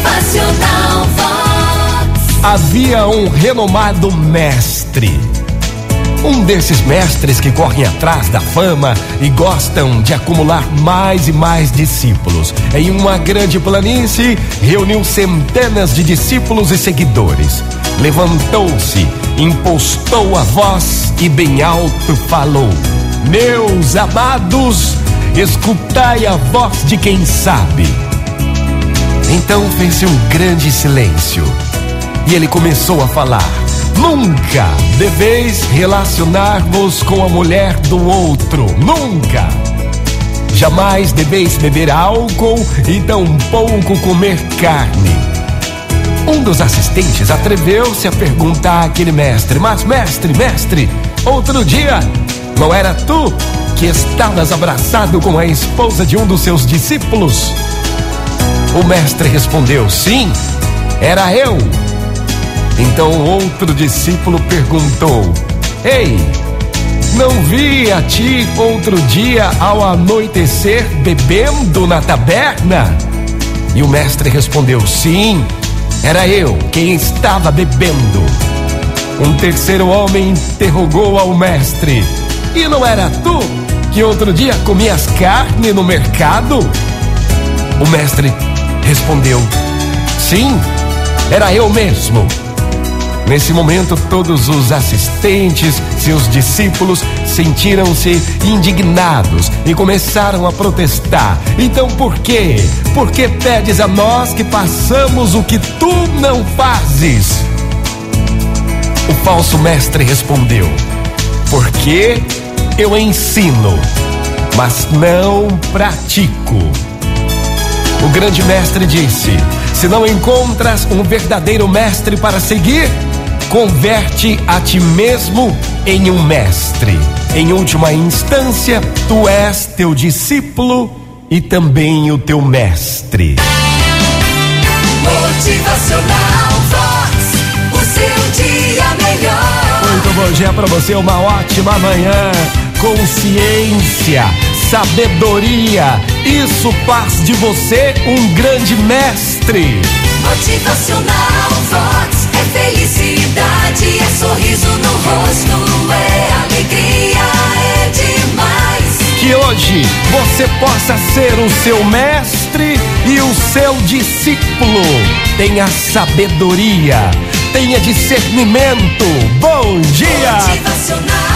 Motivacional Vox. Havia um renomado mestre. Um desses mestres que correm atrás da fama e gostam de acumular mais e mais discípulos. Em uma grande planície, reuniu centenas de discípulos e seguidores. Levantou-se, impostou a voz e bem alto falou: Meus amados, escutai a voz de quem sabe. Então fez-se um grande silêncio e ele começou a falar: Nunca deveis relacionar-vos com a mulher do outro, nunca. Jamais deveis beber álcool e tampouco comer carne. Um dos assistentes atreveu-se a perguntar àquele mestre: Mas, mestre, mestre, outro dia, não era tu que estavas abraçado com a esposa de um dos seus discípulos? O mestre respondeu: Sim, era eu. Então outro discípulo perguntou: Ei, não vi a ti outro dia ao anoitecer bebendo na taberna? E o mestre respondeu: Sim, era eu quem estava bebendo. Um terceiro homem interrogou ao mestre: E não era tu que outro dia comias carne no mercado? O mestre respondeu: Sim, era eu mesmo. Nesse momento, todos os assistentes, seus discípulos, sentiram-se indignados e começaram a protestar. Então, por quê? Por que pedes a nós que passamos o que tu não fazes? O falso mestre respondeu: Porque eu ensino, mas não pratico. O grande mestre disse: Se não encontras um verdadeiro mestre para seguir, converte a ti mesmo em um mestre. Em última instância, tu és teu discípulo e também o teu mestre. Motivacional Vox. O seu dia melhor. Muito bom dia para você, uma ótima manhã. Consciência, sabedoria, isso faz de você um grande mestre. Motivacional Vox. É felicidade, é sorriso no rosto, é alegria, é demais. Que hoje você possa ser o seu mestre e o seu discípulo. Tenha sabedoria, tenha discernimento. Bom dia! Motivacional